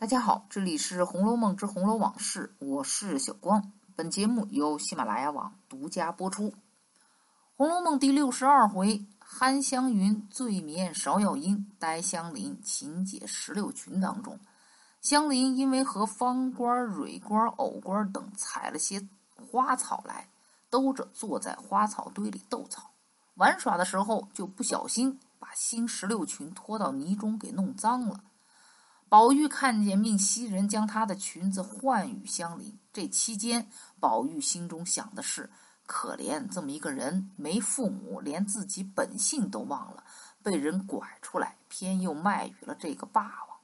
大家好，这里是《红楼梦之红楼往事》，我是小光。本节目由喜马拉雅网独家播出。《红楼梦》第六十二回：憨香云醉眠芍药阴，呆香菱勤解石榴裙。当中，香菱因为和方官、蕊官、藕官等采了些花草来，兜着坐在花草堆里斗草玩耍的时候，就不小心把新石榴裙拖到泥中，给弄脏了。宝玉看见，命袭人将她的裙子换与香菱。这期间，宝玉心中想的是：可怜这么一个人，没父母，连自己本性都忘了，被人拐出来，偏又卖与了这个霸王。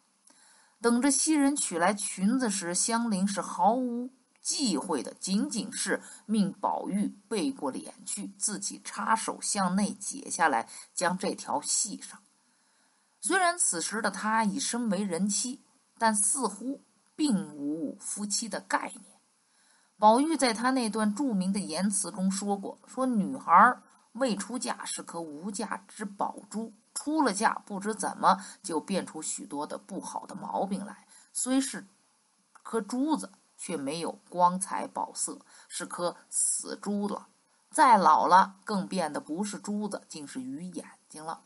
等着袭人取来裙子时，香菱是毫无忌讳的，仅仅是命宝玉背过脸去，自己插手向内解下来，将这条系上。虽然此时的他已身为人妻，但似乎并无夫妻的概念。宝玉在他那段著名的言辞中说过：“说女孩未出嫁是颗无价之宝珠，出了嫁不知怎么就变出许多的不好的毛病来。虽是颗珠子，却没有光彩宝色，是颗死珠了。再老了，更变得不是珠子，竟是鱼眼睛了。”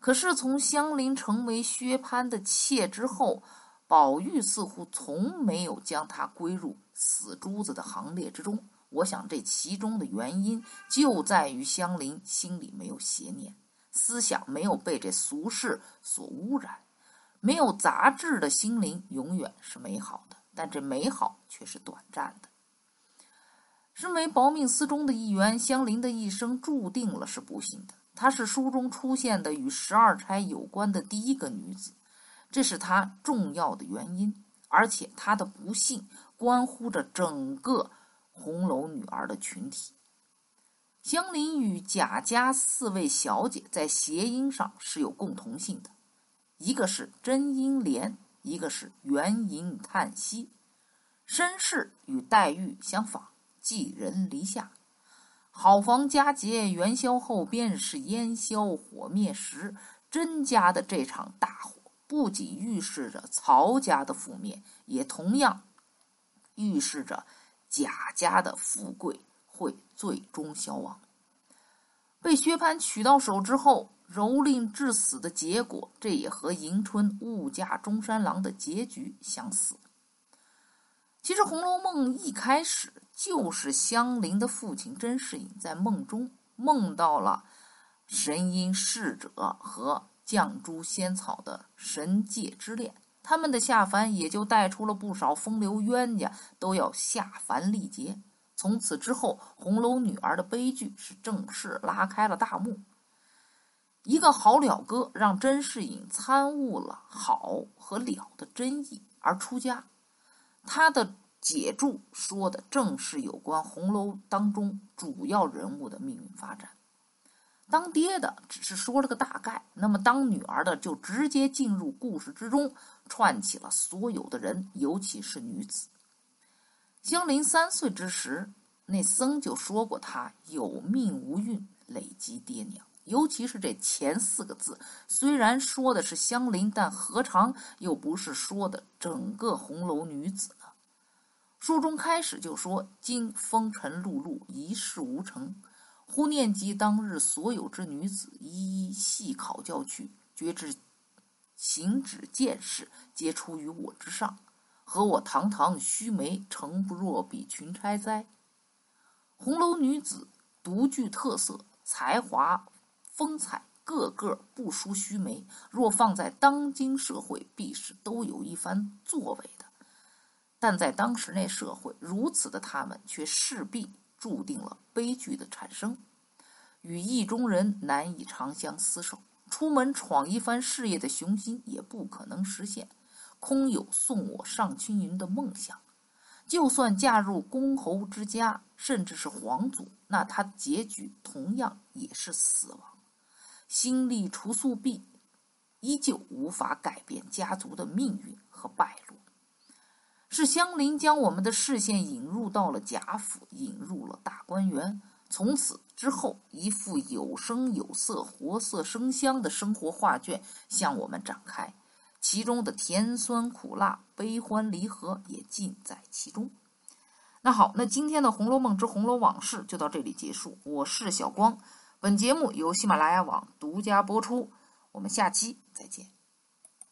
可是从香菱成为薛蟠的妾之后，宝玉似乎从没有将她归入死珠子的行列之中。我想这其中的原因就在于香菱心里没有邪念，思想没有被这俗世所污染，没有杂质的心灵永远是美好的，但这美好却是短暂的。身为薄命司中的一员，香菱的一生注定了是不幸的。她是书中出现的与十二钗有关的第一个女子，这是她重要的原因，而且她的不幸关乎着整个红楼女儿的群体。香菱与贾家四位小姐在谐音上是有共同性的，一个是真英莲，一个是元音叹息，身世与黛玉相仿，寄人篱下。好房佳节元宵后，便是烟消火灭时。甄家的这场大火，不仅预示着曹家的覆灭，也同样预示着贾家的富贵会最终消亡。被薛蟠娶到手之后，蹂躏致死的结果，这也和迎春误嫁中山狼的结局相似。其实《红楼梦》一开始。就是香菱的父亲甄士隐在梦中梦到了神瑛侍者和绛珠仙草的神界之恋，他们的下凡也就带出了不少风流冤家都要下凡历劫。从此之后，红楼女儿的悲剧是正式拉开了大幕。一个好了哥让甄士隐参悟了好和了的真意而出家，他的。解注说的正是有关红楼当中主要人物的命运发展。当爹的只是说了个大概，那么当女儿的就直接进入故事之中，串起了所有的人，尤其是女子。香菱三岁之时，那僧就说过她有命无运，累积爹娘。尤其是这前四个字，虽然说的是香菱，但何尝又不是说的整个红楼女子呢？书中开始就说：“今风尘碌碌，一事无成，忽念及当日所有之女子，一一细考教去，觉知行止见识，皆出于我之上。和我堂堂须眉，诚不若比群钗哉？红楼女子独具特色，才华风采，个个不输须眉。若放在当今社会，必是都有一番作为的。”但在当时那社会，如此的他们却势必注定了悲剧的产生，与意中人难以长相厮守，出门闯一番事业的雄心也不可能实现，空有送我上青云的梦想。就算嫁入公侯之家，甚至是皇族，那他结局同样也是死亡。心力除宿弊，依旧无法改变家族的命运和败。是香菱将我们的视线引入到了贾府，引入了大观园。从此之后，一幅有声有色、活色生香的生活画卷向我们展开。其中的甜酸苦辣、悲欢离合也尽在其中。那好，那今天的《红楼梦之红楼往事》就到这里结束。我是小光，本节目由喜马拉雅网独家播出。我们下期再见。